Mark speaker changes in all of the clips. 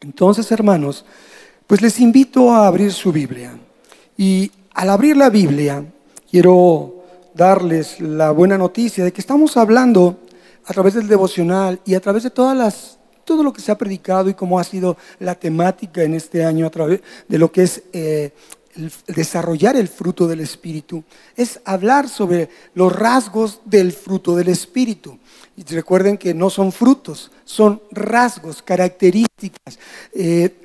Speaker 1: Entonces, hermanos, pues les invito a abrir su Biblia. Y al abrir la Biblia, quiero darles la buena noticia de que estamos hablando a través del devocional y a través de todas las, todo lo que se ha predicado y cómo ha sido la temática en este año a través de lo que es eh, desarrollar el fruto del Espíritu, es hablar sobre los rasgos del fruto del Espíritu. Y recuerden que no son frutos, son rasgos, características, eh,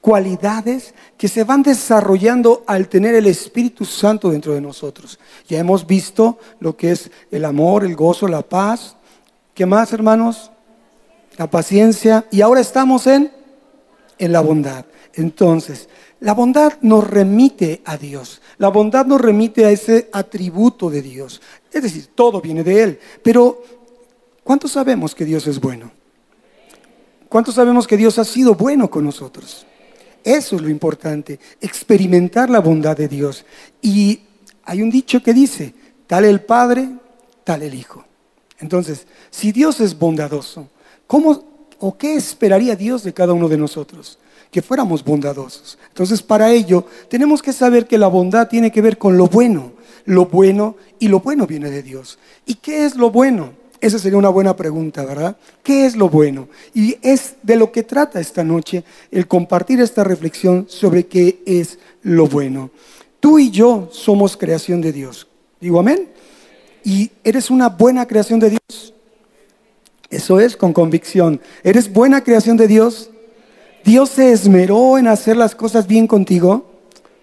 Speaker 1: cualidades que se van desarrollando al tener el Espíritu Santo dentro de nosotros. Ya hemos visto lo que es el amor, el gozo, la paz. ¿Qué más, hermanos? La paciencia. Y ahora estamos en, en la bondad. Entonces, la bondad nos remite a Dios. La bondad nos remite a ese atributo de Dios. Es decir, todo viene de Él. Pero, ¿cuántos sabemos que Dios es bueno? ¿Cuántos sabemos que Dios ha sido bueno con nosotros? Eso es lo importante, experimentar la bondad de Dios. Y hay un dicho que dice, tal el Padre, tal el Hijo. Entonces, si Dios es bondadoso, ¿cómo o qué esperaría Dios de cada uno de nosotros? Que fuéramos bondadosos. Entonces, para ello, tenemos que saber que la bondad tiene que ver con lo bueno, lo bueno y lo bueno viene de Dios. ¿Y qué es lo bueno? Esa sería una buena pregunta, ¿verdad? ¿Qué es lo bueno? Y es de lo que trata esta noche el compartir esta reflexión sobre qué es lo bueno. Tú y yo somos creación de Dios. Digo amén. ¿Y eres una buena creación de Dios? Eso es con convicción. ¿Eres buena creación de Dios? ¿Dios se esmeró en hacer las cosas bien contigo?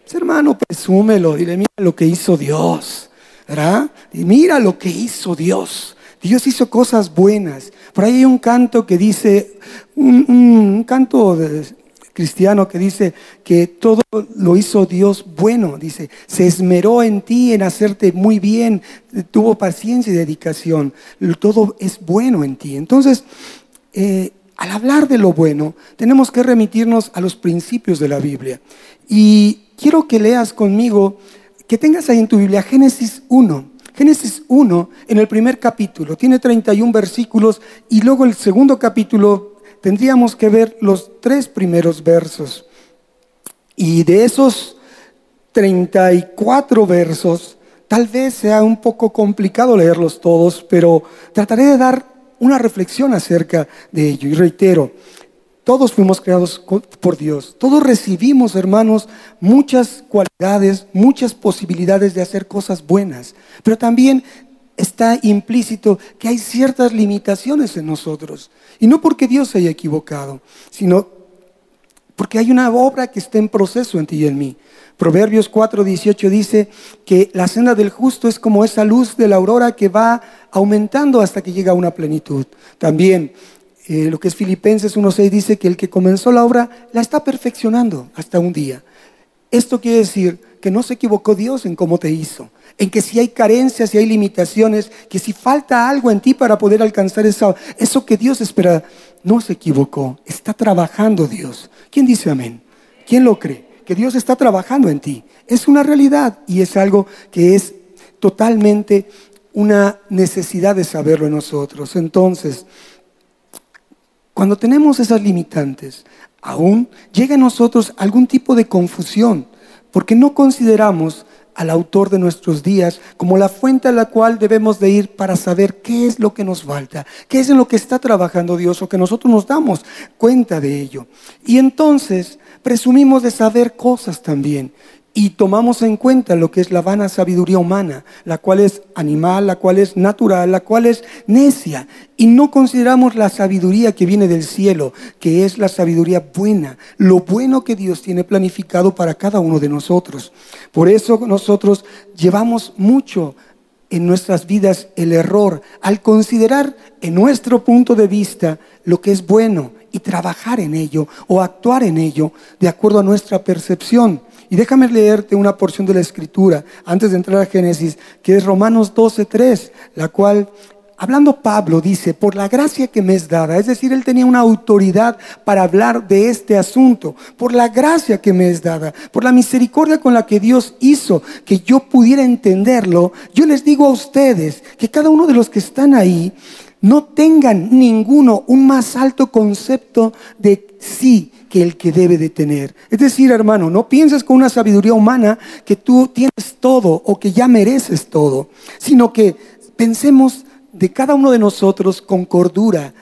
Speaker 1: Pues, hermano, presúmelo. Dile, mira lo que hizo Dios. ¿Verdad? Y mira lo que hizo Dios. Dios hizo cosas buenas. Por ahí hay un canto que dice, un, canto cristiano que dice que todo lo hizo Dios bueno, dice, se esmeró en ti en hacerte muy bien, tuvo paciencia y dedicación, todo es bueno en ti. Entonces, eh, al hablar de lo bueno, tenemos que remitirnos a los principios de la Biblia. Y quiero que leas conmigo, que tengas ahí en tu Biblia Génesis 1. Génesis 1, en el primer capítulo, tiene 31 versículos y luego el segundo capítulo tendríamos que ver los tres primeros versos. Y de esos 34 versos, tal vez sea un poco complicado leerlos todos, pero trataré de dar una reflexión acerca de ello. Y reitero, todos fuimos creados por Dios. Todos recibimos, hermanos, muchas cualidades, muchas posibilidades de hacer cosas buenas. Pero también está implícito que hay ciertas limitaciones en nosotros. Y no porque Dios se haya equivocado, sino porque hay una obra que está en proceso en ti y en mí. Proverbios 4:18 dice que la senda del justo es como esa luz de la aurora que va aumentando hasta que llega a una plenitud. También eh, lo que es Filipenses 1.6 dice que el que comenzó la obra la está perfeccionando hasta un día. Esto quiere decir que no se equivocó Dios en cómo te hizo, en que si hay carencias, si hay limitaciones, que si falta algo en ti para poder alcanzar eso, eso que Dios espera, no se equivocó, está trabajando Dios. ¿Quién dice amén? ¿Quién lo cree? Que Dios está trabajando en ti. Es una realidad y es algo que es totalmente una necesidad de saberlo en nosotros. Entonces, cuando tenemos esas limitantes, aún llega a nosotros algún tipo de confusión, porque no consideramos al autor de nuestros días como la fuente a la cual debemos de ir para saber qué es lo que nos falta, qué es en lo que está trabajando Dios o que nosotros nos damos cuenta de ello. Y entonces presumimos de saber cosas también y tomamos en cuenta lo que es la vana sabiduría humana, la cual es animal, la cual es natural, la cual es necia, y no consideramos la sabiduría que viene del cielo, que es la sabiduría buena, lo bueno que Dios tiene planificado para cada uno de nosotros. Por eso nosotros llevamos mucho en nuestras vidas el error al considerar en nuestro punto de vista lo que es bueno y trabajar en ello o actuar en ello de acuerdo a nuestra percepción. Y déjame leerte una porción de la escritura antes de entrar a Génesis, que es Romanos 12:3, la cual hablando Pablo dice, por la gracia que me es dada, es decir, él tenía una autoridad para hablar de este asunto, por la gracia que me es dada, por la misericordia con la que Dios hizo que yo pudiera entenderlo, yo les digo a ustedes que cada uno de los que están ahí, no tengan ninguno un más alto concepto de sí sí que el que debe de tener. Es decir, hermano, no pienses con una sabiduría humana que tú tienes todo o que ya mereces todo, sino que pensemos de cada uno de nosotros con cordura,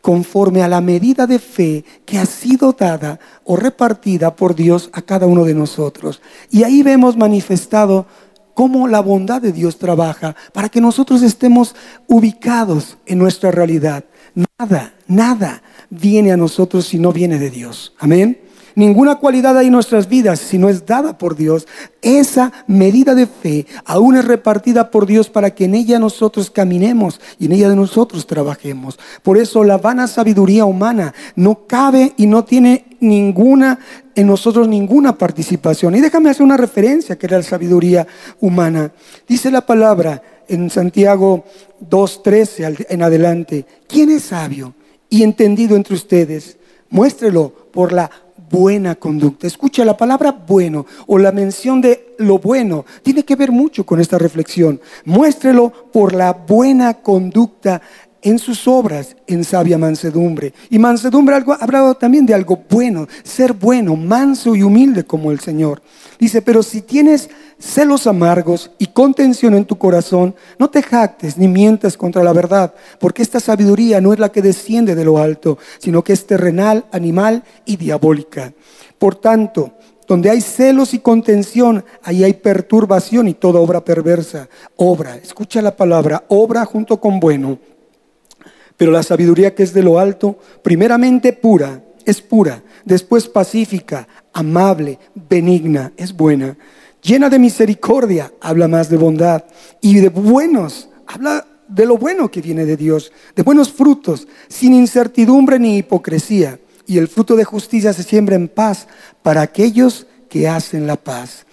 Speaker 1: conforme a la medida de fe que ha sido dada o repartida por Dios a cada uno de nosotros. Y ahí vemos manifestado cómo la bondad de Dios trabaja para que nosotros estemos ubicados en nuestra realidad. Nada, nada viene a nosotros si no viene de Dios. Amén. Ninguna cualidad hay en nuestras vidas si no es dada por Dios. Esa medida de fe aún es repartida por Dios para que en ella nosotros caminemos y en ella de nosotros trabajemos. Por eso la vana sabiduría humana no cabe y no tiene ninguna en nosotros ninguna participación. Y déjame hacer una referencia que era la sabiduría humana. Dice la palabra en Santiago 2.13 en adelante, ¿quién es sabio y entendido entre ustedes? Muéstrelo por la buena conducta. Escucha la palabra bueno o la mención de lo bueno. Tiene que ver mucho con esta reflexión. Muéstrelo por la buena conducta en sus obras en sabia mansedumbre. Y mansedumbre algo, hablado también de algo bueno, ser bueno, manso y humilde como el Señor. Dice, pero si tienes celos amargos y contención en tu corazón, no te jactes ni mientas contra la verdad, porque esta sabiduría no es la que desciende de lo alto, sino que es terrenal, animal y diabólica. Por tanto, donde hay celos y contención, ahí hay perturbación y toda obra perversa. Obra, escucha la palabra, obra junto con bueno pero la sabiduría que es de lo alto, primeramente pura, es pura, después pacífica, amable, benigna, es buena, llena de misericordia, habla más de bondad, y de buenos, habla de lo bueno que viene de Dios, de buenos frutos, sin incertidumbre ni hipocresía. Y el fruto de justicia se siembra en paz para aquellos que hacen la paz.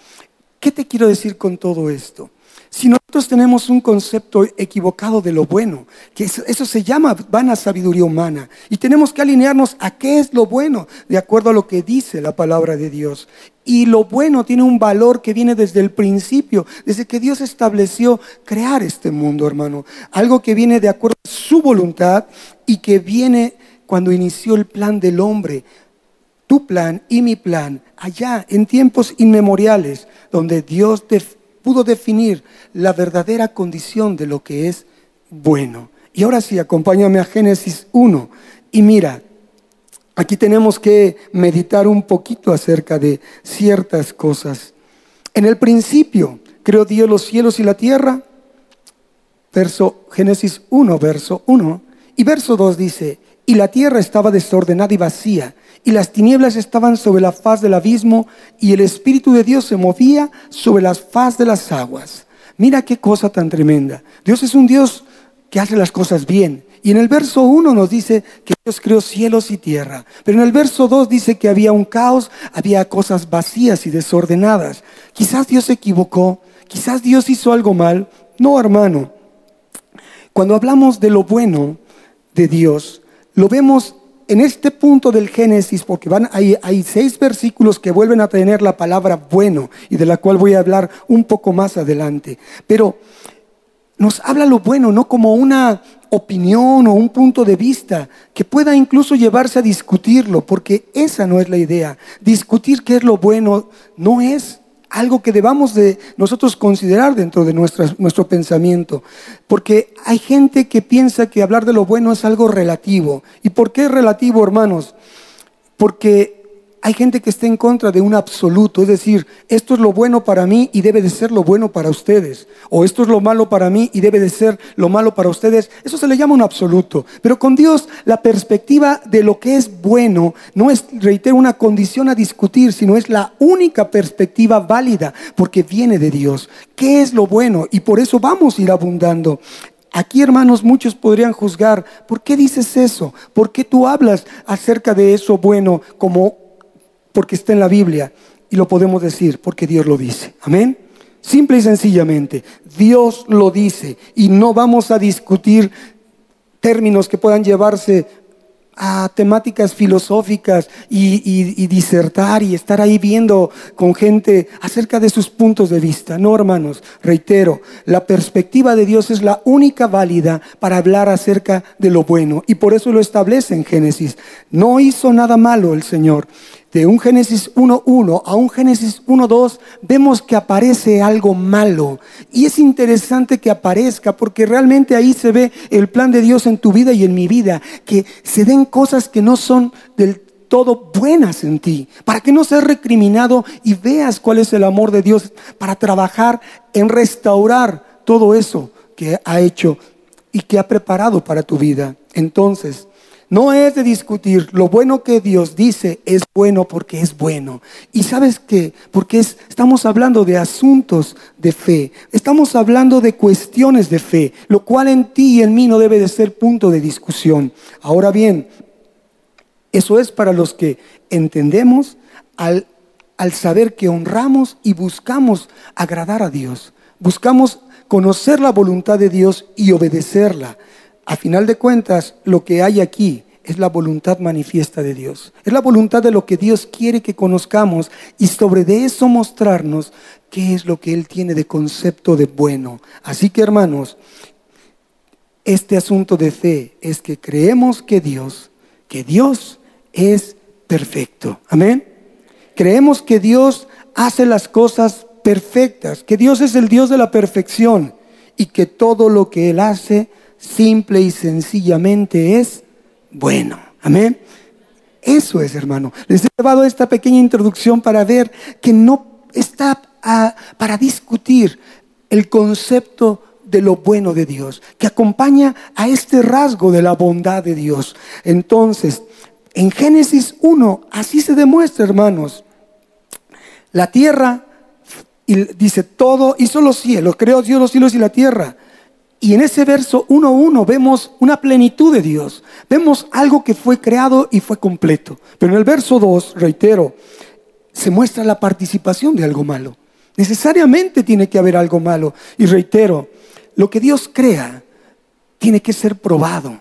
Speaker 1: ¿Qué te quiero decir con todo esto? Si nosotros tenemos un concepto equivocado de lo bueno, que eso, se llama vana sabiduría humana, y tenemos que alinearnos a qué es lo bueno, de acuerdo a lo que dice la palabra de Dios. Y lo bueno tiene un valor que viene desde el principio, desde que Dios estableció crear este mundo, hermano. Algo que viene de acuerdo a su voluntad y que viene cuando inició el plan del hombre. Tu plan y mi plan, allá en tiempos inmemoriales, donde Dios pudo definir la verdadera condición de lo que es bueno. Y ahora sí, acompáñame a Génesis 1 y mira, aquí tenemos que meditar un poquito acerca de ciertas cosas. En el principio creó Dios los cielos y la tierra. Verso Génesis 1, verso 1. Y verso 2 dice, y la tierra estaba desordenada y vacía, y las tinieblas estaban sobre la faz del abismo, y el Espíritu de Dios se movía sobre la faz de las aguas. Mira qué cosa tan tremenda. Dios es un Dios que hace las cosas bien. Y en el verso 1 nos dice que Dios creó cielos y tierra. Pero en el verso 2 dice que había un caos, había cosas vacías y desordenadas. Quizás Dios se equivocó, quizás Dios hizo algo mal. No, hermano. Cuando hablamos de lo bueno de Dios, lo vemos en este punto del Génesis, porque van, hay, hay, seis versículos que vuelven a tener la palabra bueno y de la cual voy a hablar un poco más adelante. Pero nos habla lo bueno, no como una opinión o un punto de vista que pueda incluso llevarse a discutirlo, porque esa no es la idea. Discutir qué es lo bueno no es algo que debamos de nosotros considerar dentro de nuestro pensamiento. Porque hay gente que piensa que hablar de lo bueno es algo relativo. ¿Y por qué es relativo, hermanos? Porque hay gente que está en contra de un absoluto, es decir, esto es lo bueno para mí y debe de ser lo bueno para ustedes, o esto es lo malo para mí y debe de ser lo malo para ustedes. Eso se le llama un absoluto. Pero con Dios la perspectiva de lo que es bueno no es, reitero, una condición a discutir, sino es la única perspectiva válida, porque viene de Dios. ¿Qué es lo bueno? Y por eso vamos a ir abundando. Aquí, hermanos, muchos podrían juzgar, ¿por qué dices eso? ¿Por qué tú hablas acerca de eso bueno como porque está en la Biblia y lo podemos decir porque Dios lo dice. Amén. Simple y sencillamente, Dios lo dice y no vamos a discutir términos que puedan llevarse a temáticas filosóficas y, disertar y estar ahí viendo con gente acerca de sus puntos de vista. No, hermanos, reitero, la perspectiva de Dios es la única válida para hablar acerca de lo bueno y por eso lo establece en Génesis. No hizo nada malo el Señor de un Génesis 1.1 a un Génesis 1.2 vemos que aparece algo malo. Y es interesante que aparezca porque realmente ahí se ve el plan de Dios en tu vida y en mi vida, que se den cosas que no son del todo buenas en ti, para que no seas recriminado y veas cuál es el amor de Dios para trabajar en restaurar todo eso que ha hecho y que ha preparado para tu vida. Entonces, no es de discutir. Lo bueno que Dios dice es bueno porque es bueno. Y sabes qué? Porque estamos hablando de asuntos de fe. Estamos hablando de cuestiones de fe, lo cual en ti y en mí no debe de ser punto de discusión. Ahora bien, eso es para los que entendemos al, al saber que honramos y buscamos agradar a Dios. Buscamos conocer la voluntad de Dios y obedecerla. A final de cuentas, lo que hay aquí es la voluntad manifiesta de Dios. Es la voluntad de lo que Dios quiere que conozcamos y sobre de eso mostrarnos qué es lo que Él tiene de concepto de bueno. Así que hermanos, este asunto de fe es que creemos que Dios, que Dios es perfecto. Amén. Creemos que Dios hace las cosas perfectas, que Dios es el Dios de la perfección y que todo lo que Él hace simple y sencillamente es bueno. Amén. Eso es, hermano. Les he llevado esta pequeña introducción para ver que no está para discutir el concepto de lo bueno de Dios, que acompaña a este rasgo de la bondad de Dios. Entonces, en Génesis 1, así se demuestra, hermanos. La tierra, y dice, todo hizo los cielos, creó Dios los cielos y la tierra. Y en ese verso 1.1 vemos una plenitud de Dios. Vemos algo que fue creado y fue completo. Pero en el verso 2, reitero, se muestra la participación de algo malo. Necesariamente tiene que haber algo malo. Y reitero, lo que Dios crea tiene que ser probado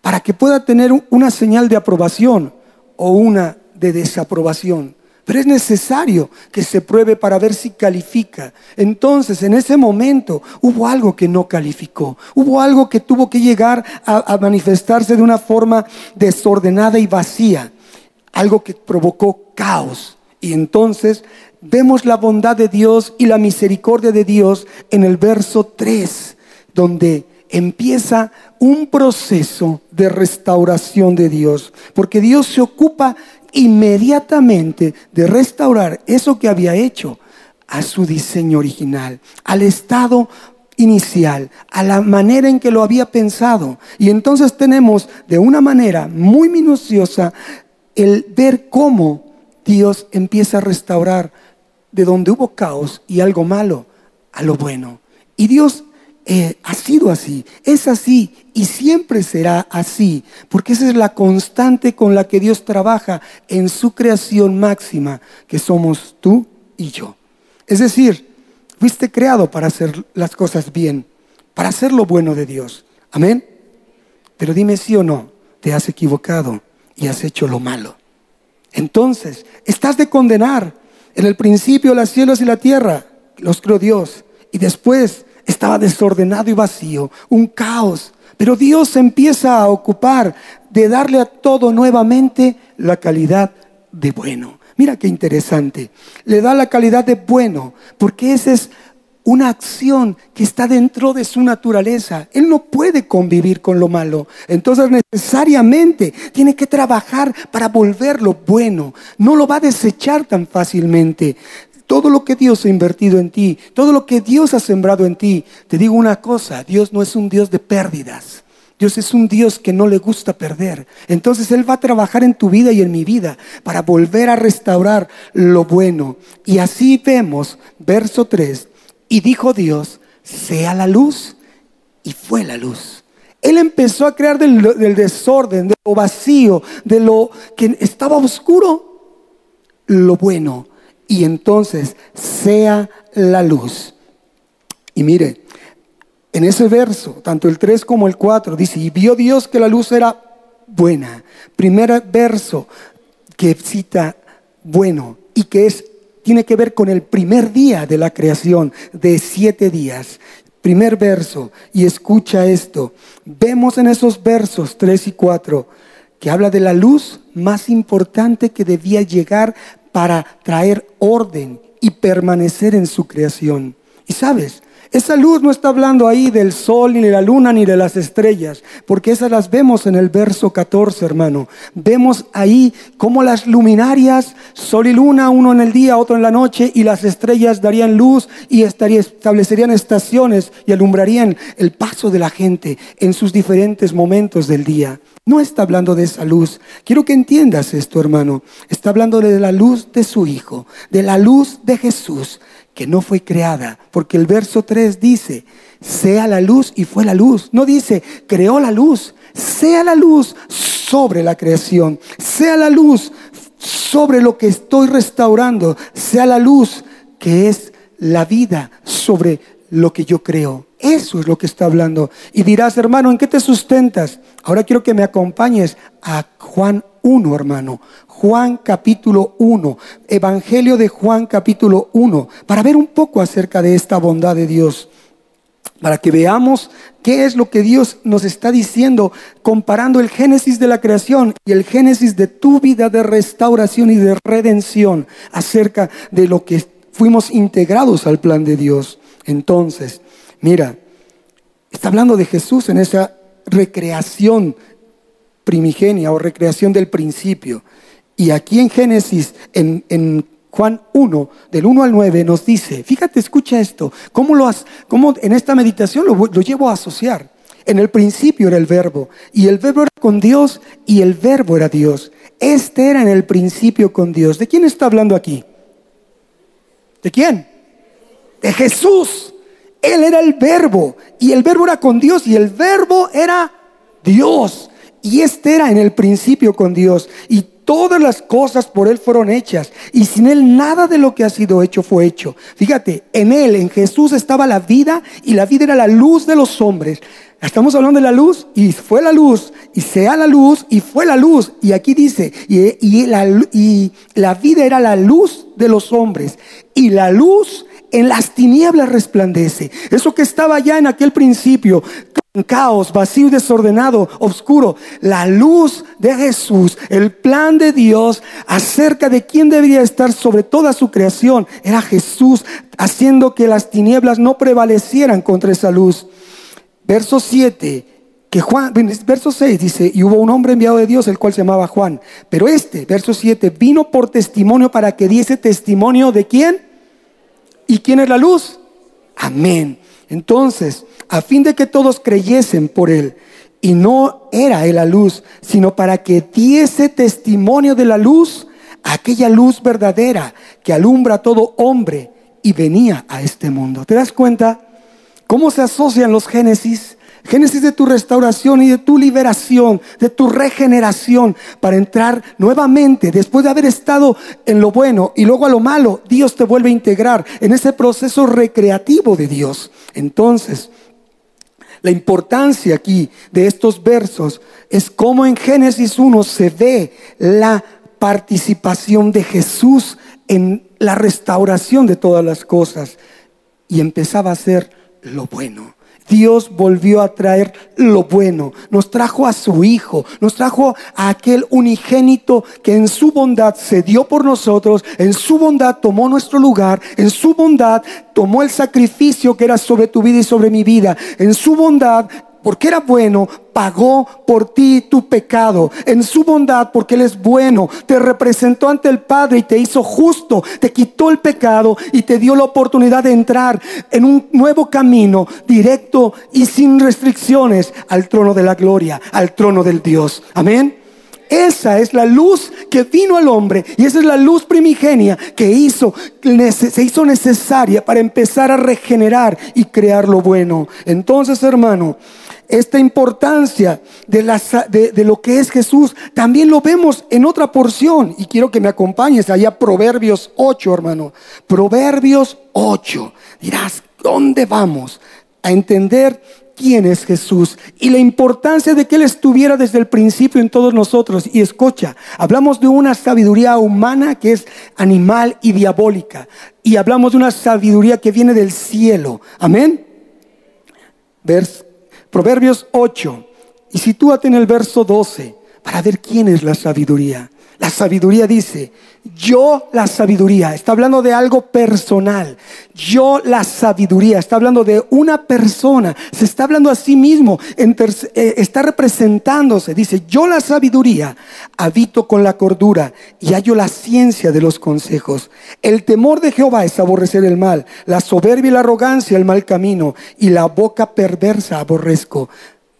Speaker 1: para que pueda tener una señal de aprobación o una de desaprobación. Pero es necesario que se pruebe para ver si califica. Entonces, en ese momento hubo algo que no calificó. Hubo algo que tuvo que llegar a, manifestarse de una forma desordenada y vacía. Algo que provocó caos. Y entonces vemos la bondad de Dios y la misericordia de Dios en el verso 3, donde empieza un proceso de restauración de Dios, porque Dios se ocupa inmediatamente de restaurar eso que había hecho a su diseño original, al estado inicial, a la manera en que lo había pensado. Y entonces tenemos de una manera muy minuciosa el ver cómo Dios empieza a restaurar de donde hubo caos y algo malo a lo bueno. Y Dios eh, ha sido así, es así y siempre será así, porque esa es la constante con la que Dios trabaja en su creación máxima, que somos tú y yo. Es decir, fuiste creado para hacer las cosas bien, para hacer lo bueno de Dios. Amén. Pero dime sí o no, te has equivocado y has hecho lo malo. Entonces, estás de condenar. En el principio los cielos y la tierra los creó Dios. Y después estaba desordenado y vacío, un caos. Pero Dios empieza a ocupar de darle a todo nuevamente la calidad de bueno. Mira qué interesante. Le da la calidad de bueno, porque esa es una acción que está dentro de su naturaleza. Él no puede convivir con lo malo. Entonces necesariamente tiene que trabajar para volverlo bueno. No lo va a desechar tan fácilmente todo lo que Dios ha invertido en ti, todo lo que Dios ha sembrado en ti, te digo una cosa, Dios no es un Dios de pérdidas. Dios es un Dios que no le gusta perder. Entonces Él va a trabajar en tu vida y en mi vida para volver a restaurar lo bueno. Y así vemos, verso 3, y dijo Dios, sea la luz, y fue la luz. Él empezó a crear del, del desorden, de lo vacío, de lo que estaba oscuro, lo bueno y entonces sea la luz. Y mire, en ese verso, tanto el 3 como el 4, dice, y vio Dios que la luz era buena, primer verso que cita bueno y que es tiene que ver con el primer día de la creación de siete días. Primer verso, y escucha esto. Vemos en esos versos 3 y 4 que habla de la luz más importante que debía llegar para traer orden y permanecer en su creación. Y sabes, esa luz no está hablando ahí del sol, ni de la luna, ni de las estrellas, porque esas las vemos en el verso 14, hermano. Vemos ahí cómo las luminarias, sol y luna, uno en el día, otro en la noche, y las estrellas darían luz y establecerían estaciones y alumbrarían el paso de la gente en sus diferentes momentos del día. No está hablando de esa luz. Quiero que entiendas esto, hermano. Está hablando de la luz de su Hijo, de la luz de Jesús que no fue creada, porque el verso 3 dice, sea la luz y fue la luz. No dice, creó la luz, sea la luz sobre la creación, sea la luz sobre lo que estoy restaurando, sea la luz que es la vida sobre lo que yo creo. Eso es lo que está hablando. Y dirás, hermano, ¿en qué te sustentas? Ahora quiero que me acompañes a Juan 1, hermano. Juan capítulo 1, Evangelio de Juan capítulo 1, para ver un poco acerca de esta bondad de Dios, para que veamos qué es lo que Dios nos está diciendo comparando el génesis de la creación y el génesis de tu vida de restauración y de redención acerca de lo que fuimos integrados al plan de Dios. Entonces, mira, está hablando de Jesús en esa recreación primigenia o recreación del principio. Y aquí en Génesis, en, Juan 1, del 1 al 9, nos dice, fíjate, escucha esto, cómo, lo has, cómo en esta meditación lo, lo llevo a asociar. En el principio era el verbo, y el verbo era con Dios, y el verbo era Dios. Este era en el principio con Dios. ¿De quién está hablando aquí? ¿De quién? De Jesús. Él era el verbo, y el verbo era con Dios, y el verbo era Dios. Y este era en el principio con Dios. Y todas las cosas por Él fueron hechas y sin Él nada de lo que ha sido hecho fue hecho. Fíjate, en Él, en Jesús estaba la vida y la vida era la luz de los hombres. Estamos hablando de la luz y fue la luz y sea la luz y fue la luz. Y aquí dice, y, la, y la vida era la luz de los hombres y la luz en las tinieblas resplandece. Eso que estaba ya en aquel principio, caos, vacío, desordenado, oscuro. La luz de Jesús, el plan de Dios acerca de quién debería estar sobre toda su creación, era Jesús haciendo que las tinieblas no prevalecieran contra esa luz. Verso 7 que Juan, verso 6 dice, y hubo un hombre enviado de Dios, el cual se llamaba Juan. Pero este, verso 7, vino por testimonio para que diese testimonio de quién. ¿Y quién es la luz? Amén. Entonces, a fin de que todos creyesen por él. Y no era él la luz, sino para que diese testimonio de la luz, aquella luz verdadera que alumbra a todo hombre y venía a este mundo. ¿Te das cuenta cómo se asocian los Génesis? Génesis de tu restauración y de tu liberación, de tu regeneración, para entrar nuevamente, después de haber estado en lo bueno y luego a lo malo, Dios te vuelve a integrar en ese proceso recreativo de Dios. Entonces, la importancia aquí de estos versos es cómo en Génesis 1 se ve la participación de Jesús en la restauración de todas las cosas y empezaba a ser lo bueno. Dios volvió a traer lo bueno, nos trajo a su Hijo, nos trajo a aquel unigénito que en su bondad se dio por nosotros, en su bondad tomó nuestro lugar, en su bondad tomó el sacrificio que era sobre tu vida y sobre mi vida, en su bondad porque era bueno, pagó por ti tu pecado. En su bondad, porque Él es bueno, te representó ante el Padre y te hizo justo, te quitó el pecado y te dio la oportunidad de entrar en un nuevo camino directo y sin restricciones al trono de la gloria, al trono del Dios. Amén. Esa es la luz que vino al hombre y esa es la luz primigenia que se hizo necesaria para empezar a regenerar y crear lo bueno. Entonces, hermano, esta importancia de, lo que es Jesús, también lo vemos en otra porción. Y quiero que me acompañes allá, Proverbios 8, hermano. Proverbios 8. Dirás, ¿dónde vamos? A entender quién es Jesús y la importancia de que Él estuviera desde el principio en todos nosotros. Y escucha, hablamos de una sabiduría humana que es animal y diabólica. Y hablamos de una sabiduría que viene del cielo. Amén. Proverbios 8. Y sitúate en el verso 12 para ver quién es la sabiduría. La sabiduría dice, yo la sabiduría, está hablando de algo personal. Yo la sabiduría, está hablando de una persona, se está hablando a sí mismo, eh, está representándose. Dice, yo la sabiduría habito con la cordura y hallo la ciencia de los consejos. El temor de Jehová es aborrecer el mal, la soberbia y la arrogancia el mal camino y la boca perversa aborrezco.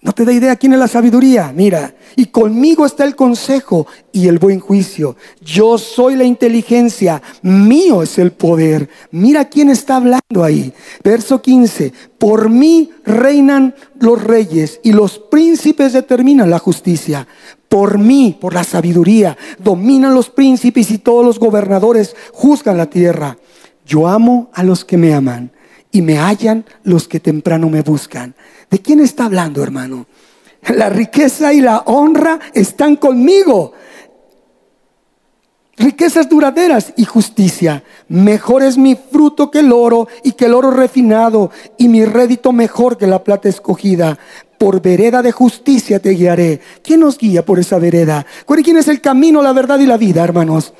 Speaker 1: ¿No te da idea quién es la sabiduría? Mira, y conmigo está el consejo y el buen juicio. Yo soy la inteligencia, mío es el poder. Mira quién está hablando ahí. Verso 15, por mí reinan los reyes y los príncipes determinan la justicia. Por mí, por la sabiduría, dominan los príncipes y todos los gobernadores juzgan la tierra. Yo amo a los que me aman y me hallan los que temprano me buscan. ¿De quién está hablando, hermano? La riqueza y la honra están conmigo. Riquezas duraderas y justicia. Mejor es mi fruto que el oro y que el oro refinado y mi rédito mejor que la plata escogida. Por vereda de justicia te guiaré. ¿Quién nos guía por esa vereda? ¿Quién es el camino, la verdad y la vida, hermanos?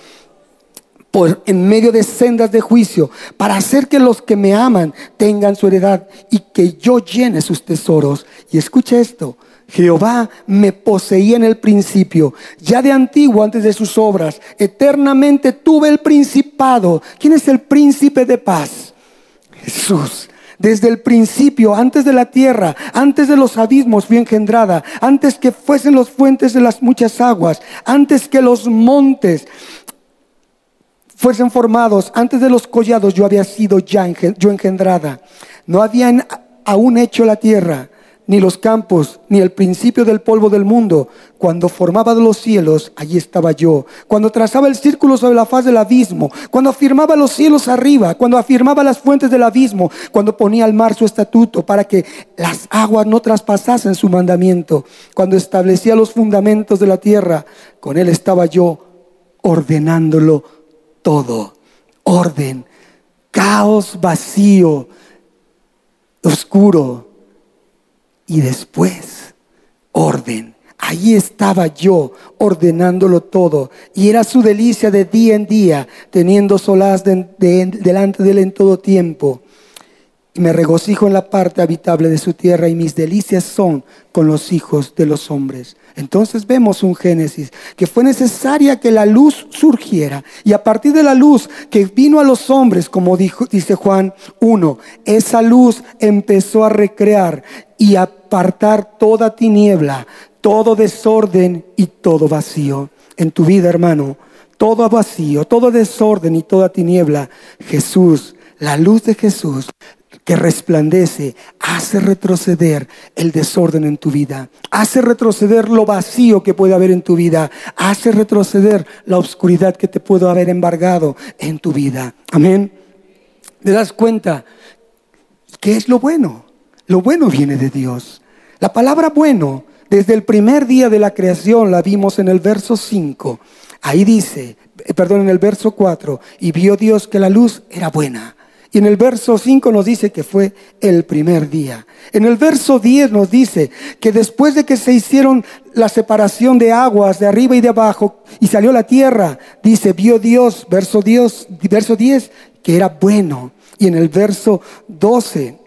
Speaker 1: En medio de sendas de juicio, para hacer que los que me aman tengan su heredad y que yo llene sus tesoros. Y escucha esto, Jehová me poseía en el principio, ya de antiguo antes de sus obras, eternamente tuve el principado. ¿Quién es el príncipe de paz? Jesús. Desde el principio, antes de la tierra, antes de los abismos fui engendrada, antes que fuesen los fuentes de las muchas aguas, antes que los montes fuesen formados, antes de los collados yo había sido ya yo engendrada. No habían aún hecho la tierra, ni los campos, ni el principio del polvo del mundo. Cuando formaba los cielos, allí estaba yo. Cuando trazaba el círculo sobre la faz del abismo, cuando afirmaba los cielos arriba, cuando afirmaba las fuentes del abismo, cuando ponía al mar su estatuto para que las aguas no traspasasen su mandamiento, cuando establecía los fundamentos de la tierra, con él estaba yo ordenándolo todo, orden, caos vacío, oscuro, y después orden. Ahí estaba yo ordenándolo todo y era su delicia de día en día, teniendo solaz delante de él en todo tiempo. Y me regocijo en la parte habitable de su tierra y mis delicias son con los hijos de los hombres. Entonces vemos un Génesis, que fue necesaria que la luz surgiera. Y a partir de la luz que vino a los hombres, como dice Juan 1, esa luz empezó a recrear y apartar toda tiniebla, todo desorden y todo vacío. En tu vida, hermano, todo vacío, todo desorden y toda tiniebla, Jesús, la luz de Jesús que resplandece, hace retroceder el desorden en tu vida, hace retroceder lo vacío que puede haber en tu vida, hace retroceder la oscuridad que te puede haber embargado en tu vida. Amén. ¿Te das cuenta? ¿Qué es lo bueno? Lo bueno viene de Dios. La palabra bueno, desde el primer día de la creación, la vimos en el verso 5. Ahí dice, eh, perdón, en el verso 4, y vio Dios que la luz era buena y en el verso 5 nos dice que fue el primer día. En el verso 10 nos dice que después de que se hicieron la separación de aguas de arriba y de abajo y salió la tierra, dice, vio Dios, verso, Dios, verso 10, que era bueno. Y en el verso 12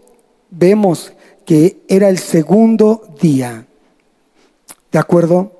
Speaker 1: vemos que era el segundo día. ¿De acuerdo?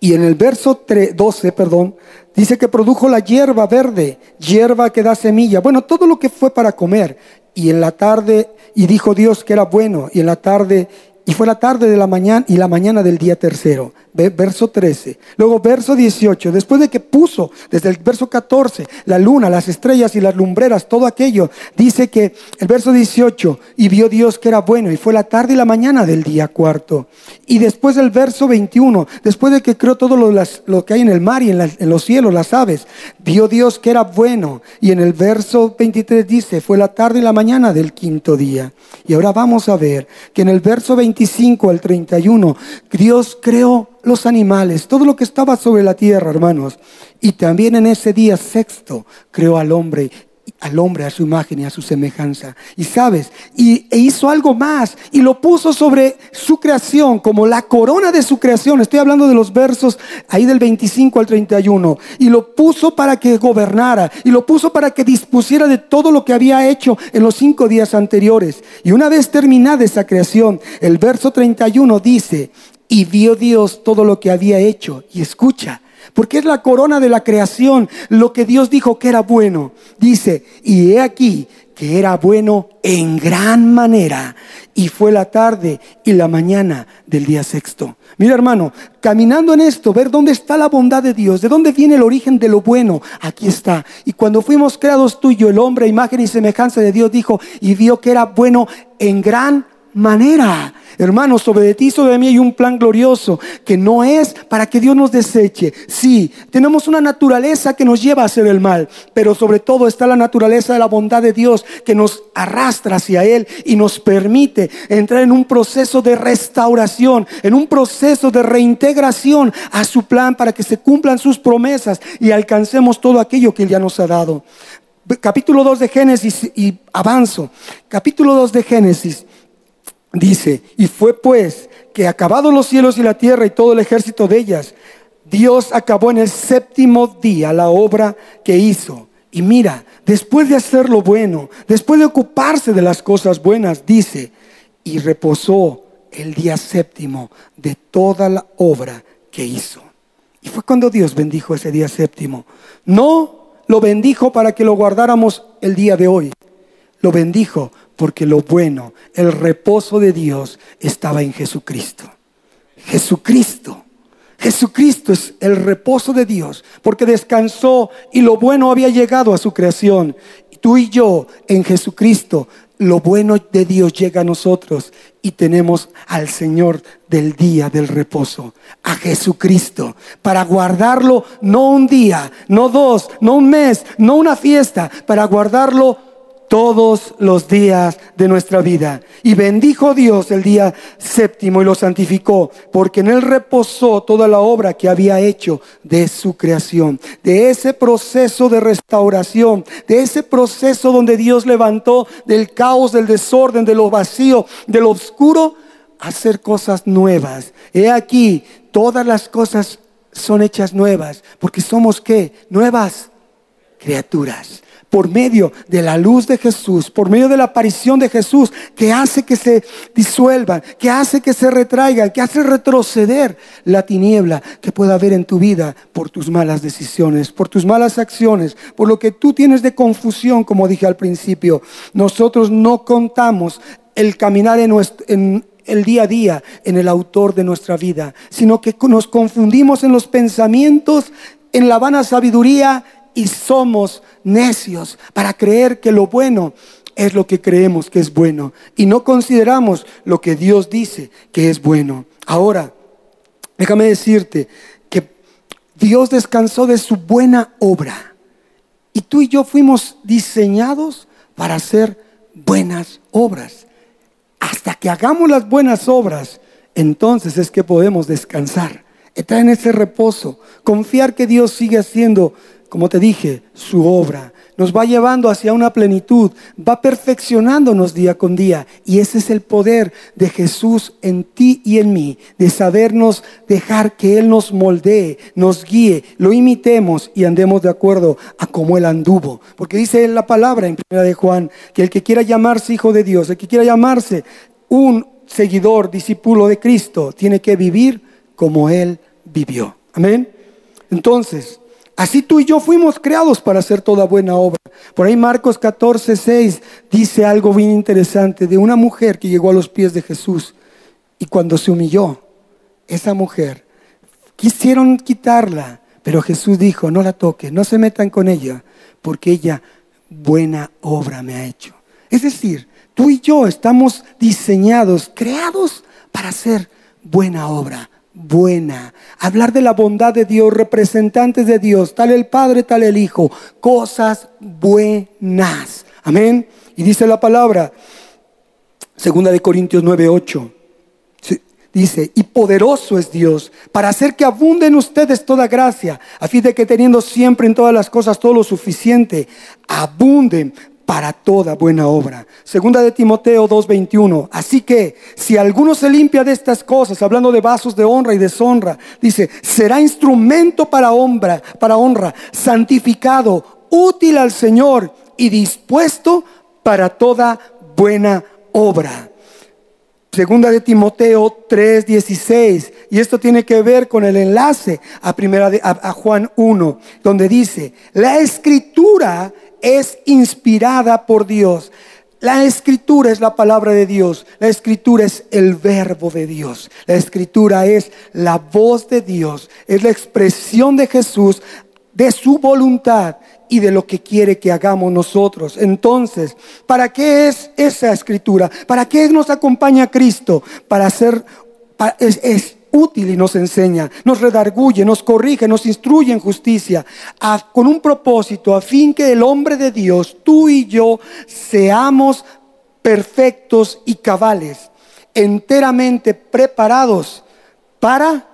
Speaker 1: Y en el verso 12, perdón, Dice que produjo la hierba verde, hierba que da semilla. Bueno, todo lo que fue para comer. Y en la tarde, y dijo Dios que era bueno. Y en la tarde, y fue la tarde de la mañana y la mañana del día tercero. Verso 13. Luego verso 18, después de que puso desde el verso 14 la luna, las estrellas y las lumbreras, todo aquello, dice que el verso 18, y vio Dios que era bueno, y fue la tarde y la mañana del día cuarto. Y después del verso 21, después de que creó todo lo, lo que hay en el mar y en, en los cielos, las aves, vio Dios que era bueno. Y en el verso 23 dice, fue la tarde y la mañana del quinto día. Y ahora vamos a ver que en el verso 25 al 31, Dios creó los animales, todo lo que estaba sobre la tierra, hermanos. Y también en ese día sexto creó al hombre al hombre a su imagen y a su semejanza. Y sabes, y e hizo algo más y lo puso sobre su creación como la corona de su creación. Estoy hablando de los versos ahí del 25 al 31. Y lo puso para que gobernara y lo puso para que dispusiera de todo lo que había hecho en los cinco días anteriores. Y una vez terminada esa creación, el verso 31 dice, y vio Dios todo lo que había hecho. Y escucha, porque es la corona de la creación, lo que Dios dijo que era bueno. Dice, y he aquí que era bueno en gran manera, y fue la tarde y la mañana del día sexto. Mira hermano, caminando en esto, ver dónde está la bondad de Dios, de dónde viene el origen de lo bueno, aquí está. Y cuando fuimos creados tú y el hombre, imagen y semejanza de Dios, dijo, y vio que era bueno en gran manera. Hermanos, sobre ti, sobre mí hay un plan glorioso que no es para que Dios nos deseche. Sí, tenemos una naturaleza que nos lleva a hacer el mal, pero sobre todo está la naturaleza de la bondad de Dios que nos arrastra hacia Él y nos permite entrar en un proceso de restauración, en un proceso de reintegración a su plan para que se cumplan sus promesas y alcancemos todo aquello que Él ya nos ha dado. Capítulo 2 de Génesis y avanzo. Capítulo 2 de Génesis dice, y fue pues que acabados los cielos y la tierra y todo el ejército de ellas, Dios acabó en el séptimo día la obra que hizo. Y mira, después de hacer lo bueno, después de ocuparse de las cosas buenas, dice, y reposó el día séptimo de toda la obra que hizo. Y fue cuando Dios bendijo ese día séptimo. No lo bendijo para que lo guardáramos el día de hoy. Lo bendijo porque lo bueno, el reposo de Dios estaba en Jesucristo. Jesucristo. Jesucristo es el reposo de Dios, porque descansó y lo bueno había llegado a su creación. Tú y yo en Jesucristo, lo bueno de Dios llega a nosotros y tenemos al Señor del día del reposo, a Jesucristo, para guardarlo no un día, no dos, no un mes, no una fiesta, para guardarlo todos los días de nuestra vida. Y bendijo Dios el día séptimo y lo santificó, porque en él reposó toda la obra que había hecho de su creación, de ese proceso de restauración, de ese proceso donde Dios levantó del caos, del desorden, de lo vacío, de lo oscuro, hacer cosas nuevas. He aquí, todas las cosas son hechas nuevas, porque somos qué? Nuevas criaturas por medio de la luz de Jesús, por medio de la aparición de Jesús, que hace que se disuelvan, que hace que se retraigan, que hace retroceder la tiniebla que pueda haber en tu vida por tus malas decisiones, por tus malas acciones, por lo que tú tienes de confusión, como dije al principio. Nosotros no contamos el caminar en, en, el día a día en el autor de nuestra vida, sino que nos confundimos en los pensamientos, en la vana sabiduría y somos necios para creer que lo bueno es lo que creemos que es bueno y no consideramos lo que Dios dice que es bueno. Ahora, déjame decirte que Dios descansó de su buena obra y tú y yo fuimos diseñados para hacer buenas obras. Hasta que hagamos las buenas obras, entonces es que podemos descansar, estar en ese reposo, confiar que Dios sigue haciendo como te dije, su obra. Nos va llevando hacia una plenitud, va perfeccionándonos día con día. Y ese es el poder de Jesús en ti y en mí, de sabernos dejar que Él nos moldee, nos guíe, lo imitemos y andemos de acuerdo a cómo Él anduvo. Porque dice la palabra en primera de Juan, que el que quiera llamarse hijo de Dios, el que quiera llamarse un seguidor, discípulo de Cristo, tiene que vivir como Él vivió. Amén. Entonces, Así tú y yo fuimos creados para hacer toda buena obra. Por ahí Marcos 14, 6 dice algo bien interesante de una mujer que llegó a los pies de Jesús y cuando se humilló, esa mujer Quisieron quitarla, pero Jesús dijo, no la toquen, no se metan con ella, porque ella buena obra me ha hecho. Es decir, tú y yo estamos diseñados, creados para hacer buena obra, buena. Hablar de la bondad de Dios, representantes de Dios, tal el Padre, tal el Hijo, cosas buenas. Amén. Y dice la palabra, segunda de Corintios 9, 8. Dice, y poderoso es Dios para hacer que abunde en ustedes toda gracia, a fin de que teniendo siempre en todas las cosas todo lo suficiente, abunden para toda buena obra. Segunda de Timoteo 2:21. Así que si alguno se limpia de estas cosas, hablando de vasos de honra y deshonra, dice, será instrumento para honra, para honra, santificado, útil al Señor y dispuesto para toda buena obra. Segunda de Timoteo 3:16, y esto tiene que ver con el enlace a primera de, a Juan 1, donde dice, "La escritura es inspirada por Dios. La escritura es la palabra de Dios. La escritura es el verbo de Dios. La escritura es la voz de Dios. Es la expresión de Jesús, de su voluntad y de lo que quiere que hagamos nosotros. Entonces, ¿para qué es esa escritura? ¿Para qué nos acompaña Cristo? Para hacer, es útil y nos enseña, nos redarguye, nos corrige, nos instruye en justicia, con un propósito, a fin que el hombre de Dios, tú y yo, seamos perfectos y cabales, enteramente preparados para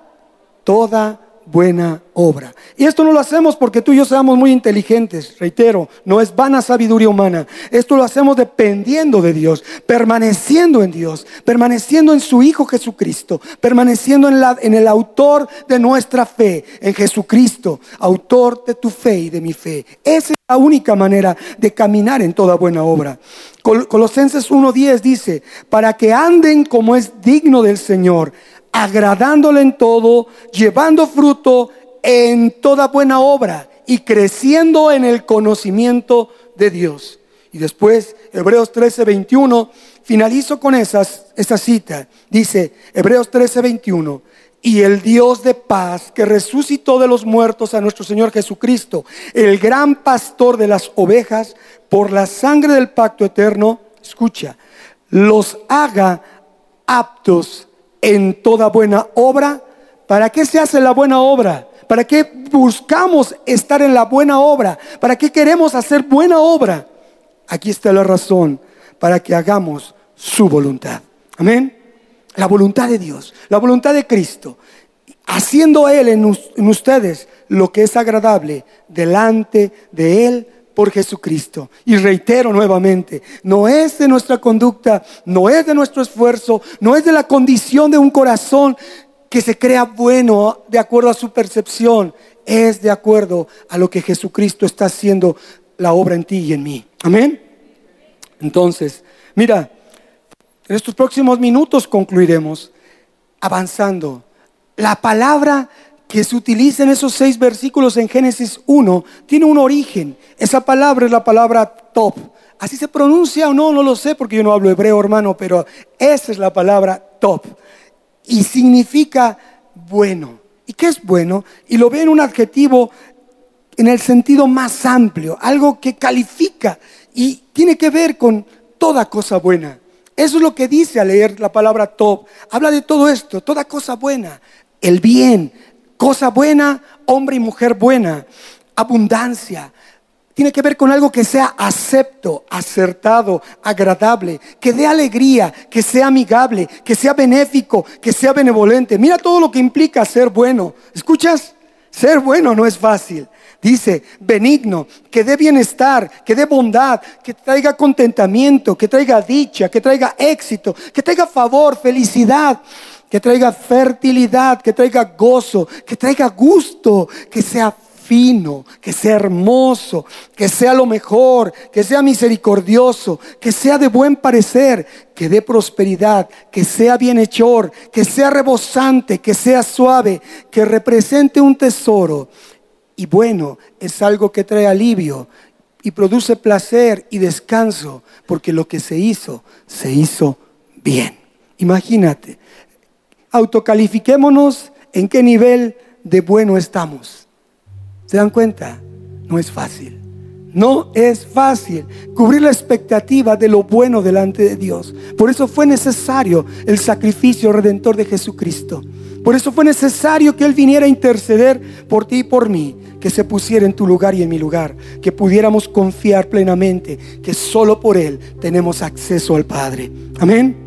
Speaker 1: toda buena obra. Y esto no lo hacemos porque tú y yo seamos muy inteligentes, reitero, no es vana sabiduría humana. Esto lo hacemos dependiendo de Dios, permaneciendo en Dios, permaneciendo en su Hijo Jesucristo, permaneciendo en, el autor de nuestra fe, en Jesucristo, autor de tu fe y de mi fe. Esa es la única manera de caminar en toda buena obra. Colosenses 1.10 dice, para que anden como es digno del Señor agradándole en todo, llevando fruto en toda buena obra y creciendo en el conocimiento de Dios. Y después, Hebreos 13, 21, finalizo con esa cita. Dice, Hebreos 13, 21, y el Dios de paz que resucitó de los muertos a nuestro Señor Jesucristo, el gran pastor de las ovejas, por la sangre del pacto eterno, escucha, los haga aptos en toda buena obra. ¿Para qué se hace la buena obra? ¿Para qué buscamos estar en la buena obra? ¿Para qué queremos hacer buena obra? Aquí está la razón, para que hagamos su voluntad. Amén. La voluntad de Dios, la voluntad de Cristo, haciendo Él en, en ustedes lo que es agradable delante de Él por Jesucristo. Y reitero nuevamente, no es de nuestra conducta, no es de nuestro esfuerzo, no es de la condición de un corazón que se crea bueno de acuerdo a su percepción, es de acuerdo a lo que Jesucristo está haciendo la obra en ti y en mí. Amén. Entonces, mira, en estos próximos minutos concluiremos avanzando. La palabra que se utiliza en esos seis versículos en Génesis 1 tiene un origen. Esa palabra es la palabra top. Así se pronuncia o no, no lo sé porque yo no hablo hebreo, hermano, pero esa es la palabra top. Y significa bueno. ¿Y qué es bueno? Y lo ve en un adjetivo en el sentido más amplio, algo que califica y tiene que ver con toda cosa buena. Eso es lo que dice al leer la palabra top. Habla de todo esto, toda cosa buena, el bien, cosa buena, hombre y mujer buena, abundancia. Tiene que ver con algo que sea acepto, acertado, agradable, que dé alegría, que sea amigable, que sea benéfico, que sea benevolente. Mira todo lo que implica ser bueno. ¿Escuchas? Ser bueno no es fácil. Dice, benigno, que dé bienestar, que dé bondad, que traiga contentamiento, que traiga dicha, que traiga éxito, que traiga favor, felicidad que traiga fertilidad, que traiga gozo, que traiga gusto, que sea fino, que sea hermoso, que sea lo mejor, que sea misericordioso, que sea de buen parecer, que dé prosperidad, que sea bienhechor, que sea rebosante, que sea suave, que represente un tesoro. Y bueno, es algo que trae alivio y produce placer y descanso, porque lo que se hizo, se hizo bien. Imagínate, autocalifiquémonos en qué nivel de bueno estamos. ¿Se dan cuenta? No es fácil. No es fácil cubrir la expectativa de lo bueno delante de Dios. Por eso fue necesario el sacrificio redentor de Jesucristo. Por eso fue necesario que Él viniera a interceder por ti y por mí, que se pusiera en tu lugar y en mi lugar, que pudiéramos confiar plenamente que solo por Él tenemos acceso al Padre. Amén.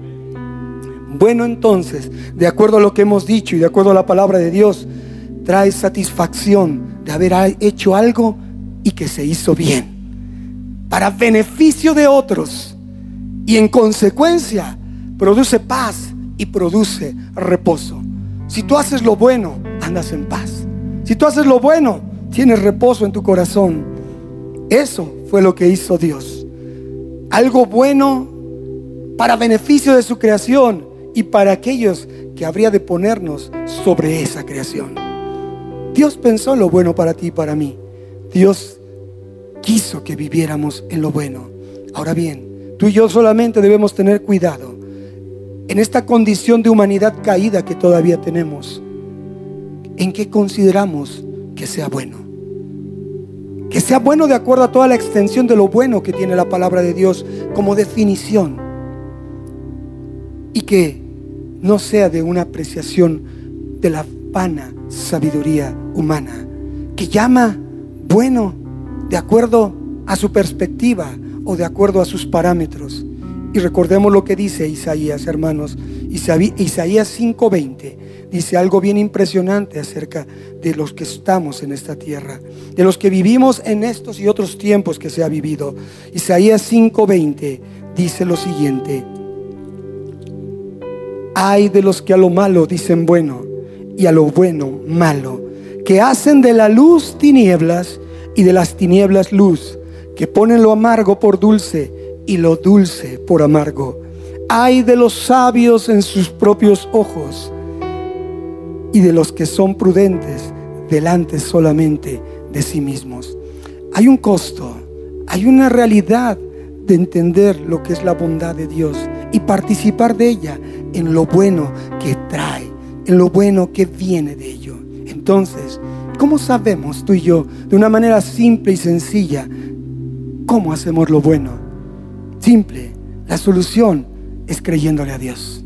Speaker 1: Bueno entonces, de acuerdo a lo que hemos dicho y de acuerdo a la palabra de Dios, trae satisfacción de haber hecho algo y que se hizo bien, para beneficio de otros. Y en consecuencia produce paz y produce reposo. Si tú haces lo bueno, andas en paz. Si tú haces lo bueno, tienes reposo en tu corazón. Eso fue lo que hizo Dios. Algo bueno para beneficio de su creación y para aquellos que habría de ponernos sobre esa creación. Dios pensó lo bueno para ti y para mí. Dios quiso que viviéramos en lo bueno. Ahora bien, tú y yo solamente debemos tener cuidado en esta condición de humanidad caída que todavía tenemos. ¿En qué consideramos que sea bueno? Que sea bueno de acuerdo a toda la extensión de lo bueno que tiene la palabra de Dios como definición. Y que no sea de una apreciación de la vana sabiduría humana, que llama bueno de acuerdo a su perspectiva o de acuerdo a sus parámetros. Y recordemos lo que dice Isaías, hermanos. Isaías 5:20 dice algo bien impresionante acerca de los que estamos en esta tierra, de los que vivimos en estos y otros tiempos que se ha vivido. Isaías 5:20 dice lo siguiente. Hay de los que a lo malo dicen bueno y a lo bueno malo, que hacen de la luz tinieblas y de las tinieblas luz, que ponen lo amargo por dulce y lo dulce por amargo. Hay de los sabios en sus propios ojos y de los que son prudentes delante solamente de sí mismos. Hay un costo, hay una realidad de entender lo que es la bondad de Dios y participar de ella en lo bueno que trae, en lo bueno que viene de ello. Entonces, ¿Cómo sabemos tú y yo, de una manera simple y sencilla, cómo hacemos lo bueno? Simple. La solución es creyéndole a Dios.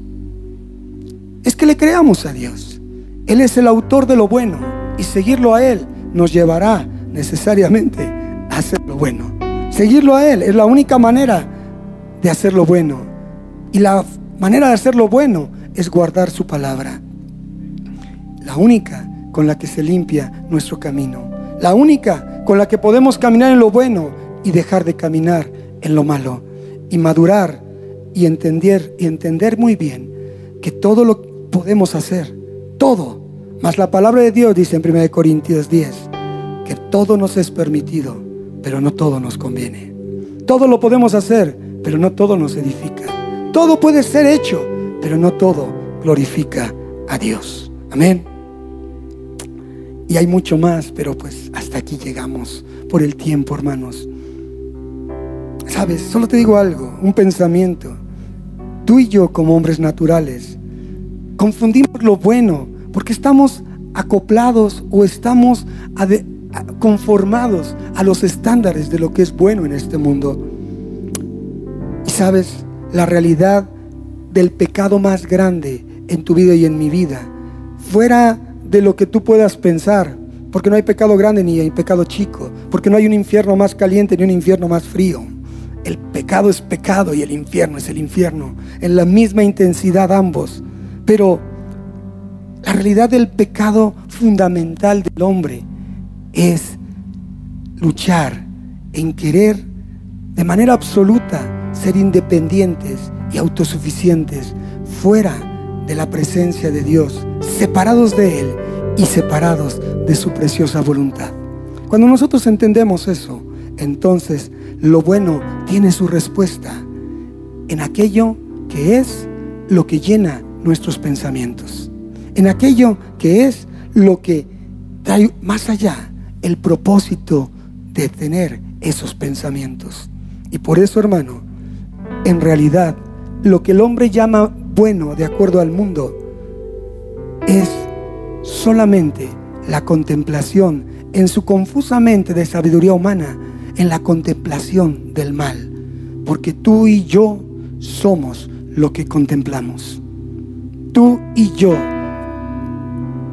Speaker 1: Es que le creamos a Dios. Él es el autor de lo bueno y seguirlo a Él nos llevará necesariamente a hacer lo bueno. Seguirlo a Él es la única manera de hacer lo bueno. Y la manera de hacer lo bueno es guardar su palabra. La única con la que se limpia nuestro camino. La única con la que podemos caminar en lo bueno y dejar de caminar en lo malo. Y madurar y entender, y entender muy bien que todo lo podemos hacer. Todo. Mas la palabra de Dios dice en 1 Corintios 10 que todo nos es permitido, pero no todo nos conviene. Todo lo podemos hacer, pero no todo nos edifica. Todo puede ser hecho, pero no todo glorifica a Dios. Amén. Y hay mucho más, pero pues hasta aquí llegamos por el tiempo, hermanos. Sabes, solo te digo algo, un pensamiento. Tú y yo como hombres naturales confundimos lo bueno porque estamos acoplados o estamos conformados a los estándares de lo que es bueno en este mundo. Y sabes, la realidad del pecado más grande en tu vida y en mi vida, fuera de lo que tú puedas pensar, porque no hay pecado grande ni hay pecado chico, porque no hay un infierno más caliente ni un infierno más frío. El pecado es pecado y el infierno es el infierno, en la misma intensidad ambos. Pero la realidad del pecado fundamental del hombre es luchar en querer de manera absoluta ser independientes y autosuficientes fuera de la presencia de Dios, separados de Él y separados de su preciosa voluntad. Cuando nosotros entendemos eso, entonces lo bueno tiene su respuesta en aquello que es lo que llena nuestros pensamientos, en aquello que es lo que trae más allá el propósito de tener esos pensamientos. Y por eso, hermano, en realidad lo que el hombre llama bueno de acuerdo al mundo es solamente la contemplación, en su confusa mente de sabiduría humana, en la contemplación del mal. Porque tú y yo somos lo que contemplamos. Tú y yo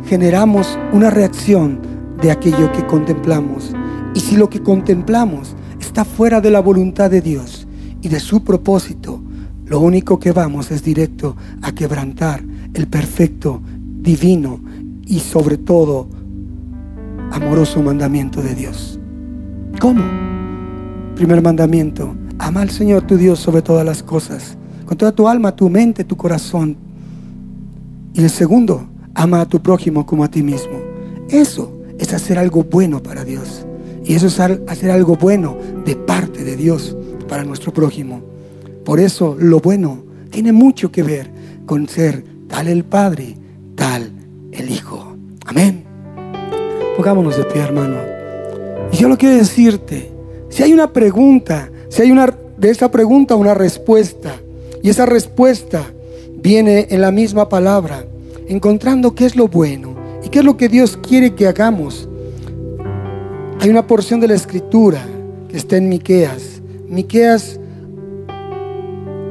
Speaker 1: generamos una reacción de aquello que contemplamos. Y si lo que contemplamos está fuera de la voluntad de Dios y de su propósito, lo único que vamos es directo a quebrantar el perfecto, divino y sobre todo amoroso mandamiento de Dios. ¿Cómo? Primer mandamiento, ama al Señor tu Dios sobre todas las cosas, con toda tu alma, tu mente, tu corazón. Y el segundo, ama a tu prójimo como a ti mismo. Eso es hacer algo bueno para Dios. Y eso es hacer algo bueno de parte de Dios para nuestro prójimo. Por eso lo bueno tiene mucho que ver con ser tal el Padre, tal el Hijo. Amén. Pongámonos de pie, hermano. Y yo lo quiero decirte, si hay una pregunta, si hay una de esa pregunta una respuesta, y esa respuesta viene en la misma palabra, encontrando qué es lo bueno y qué es lo que Dios quiere que hagamos. Hay una porción de la escritura que está en Miqueas, Miqueas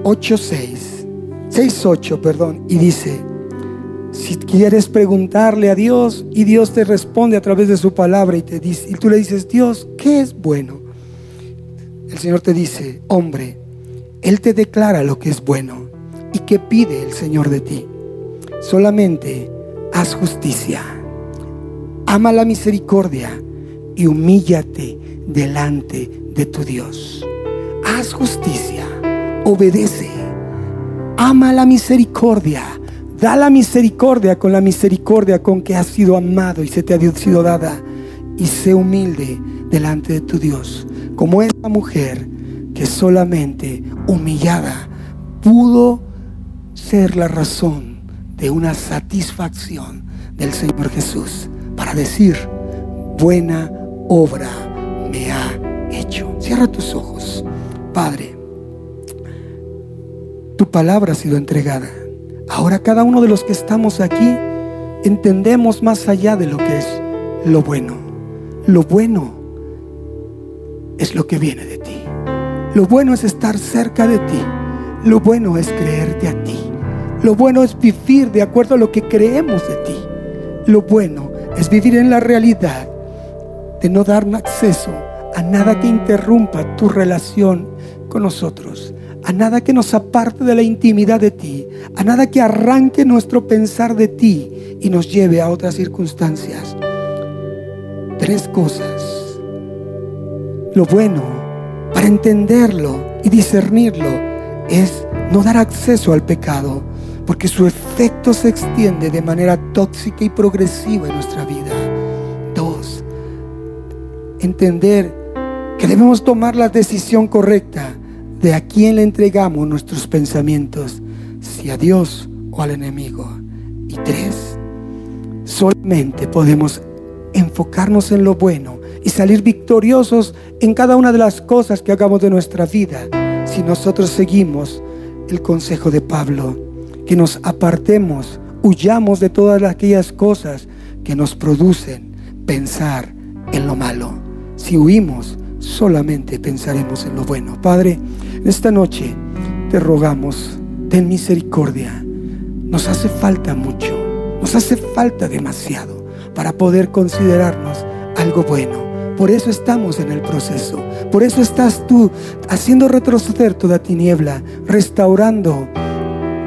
Speaker 1: 8:6, 6:8, perdón, y dice: si quieres preguntarle a Dios y Dios te responde a través de su palabra y te dice y tú le dices, "Dios, ¿qué es bueno?" El Señor te dice, "Hombre, él te declara lo que es bueno y qué pide el Señor de ti. Solamente haz justicia, ama la misericordia y humíllate delante de tu Dios. Haz justicia, obedece, ama la misericordia, da la misericordia con la misericordia con que has sido amado y se te ha sido dada. Y sé humilde delante de tu Dios, como esa mujer que solamente humillada pudo ser la razón de una satisfacción del Señor Jesús para decir, buena obra me ha hecho. Cierra tus ojos. Padre, tu palabra ha sido entregada. Ahora cada uno de los que estamos aquí entendemos más allá de lo que es lo bueno. Lo bueno es lo que viene de ti. Lo bueno es estar cerca de ti. Lo bueno es creerte a ti. Lo bueno es vivir de acuerdo a lo que creemos de ti. Lo bueno es vivir en la realidad de no dar acceso a nada que interrumpa tu relación con nosotros, a nada que nos aparte de la intimidad de ti, a nada que arranque nuestro pensar de ti y nos lleve a otras circunstancias. Tres cosas. Lo bueno para entenderlo y discernirlo es no dar acceso al pecado, porque su efecto se extiende de manera tóxica y progresiva en nuestra vida. Dos, entender que debemos tomar la decisión correcta de a quién le entregamos nuestros pensamientos, si a Dios o al enemigo. Y tres, solamente podemos enfocarnos en lo bueno y salir victoriosos en cada una de las cosas que hagamos de nuestra vida si nosotros seguimos el consejo de Pablo, que nos apartemos, huyamos de todas aquellas cosas que nos producen pensar en lo malo. Si huimos, solamente pensaremos en lo bueno. Padre, esta noche te rogamos, ten misericordia. Nos hace falta mucho, nos hace falta demasiado para poder considerarnos algo bueno. Por eso estamos en el proceso. Por eso estás tú haciendo retroceder toda tiniebla, restaurando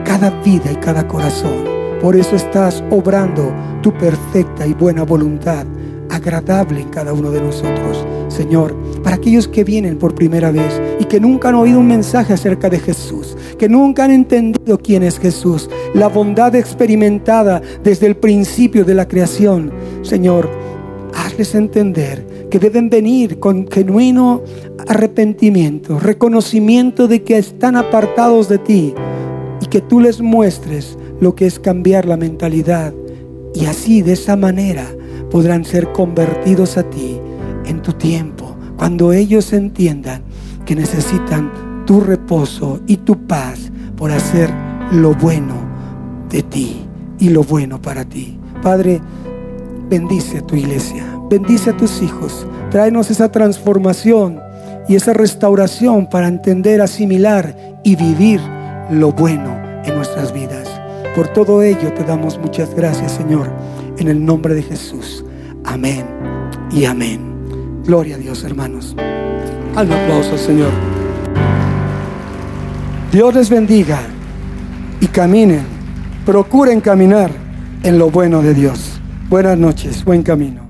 Speaker 1: cada vida y cada corazón. Por eso estás obrando tu perfecta y buena voluntad, agradable en cada uno de nosotros. Señor, para aquellos que vienen por primera vez y que nunca han oído un mensaje acerca de Jesús, que nunca han entendido quién es Jesús, la bondad experimentada desde el principio de la creación, Señor, hazles entender que deben venir con genuino arrepentimiento, reconocimiento de que están apartados de ti y que tú les muestres lo que es cambiar la mentalidad y así de esa manera podrán ser convertidos a ti en tu tiempo, cuando ellos entiendan que necesitan tu reposo y tu paz por hacer lo bueno de ti y lo bueno para ti. Padre, bendice a tu iglesia, bendice a tus hijos, tráenos esa transformación y esa restauración para entender, asimilar y vivir lo bueno en nuestras vidas. Por todo ello te damos muchas gracias, Señor, en el nombre de Jesús. Amén y amén. Gloria a Dios, hermanos. Al aplauso, Señor. Dios les bendiga y caminen, procuren caminar en lo bueno de Dios. Buenas noches, buen camino.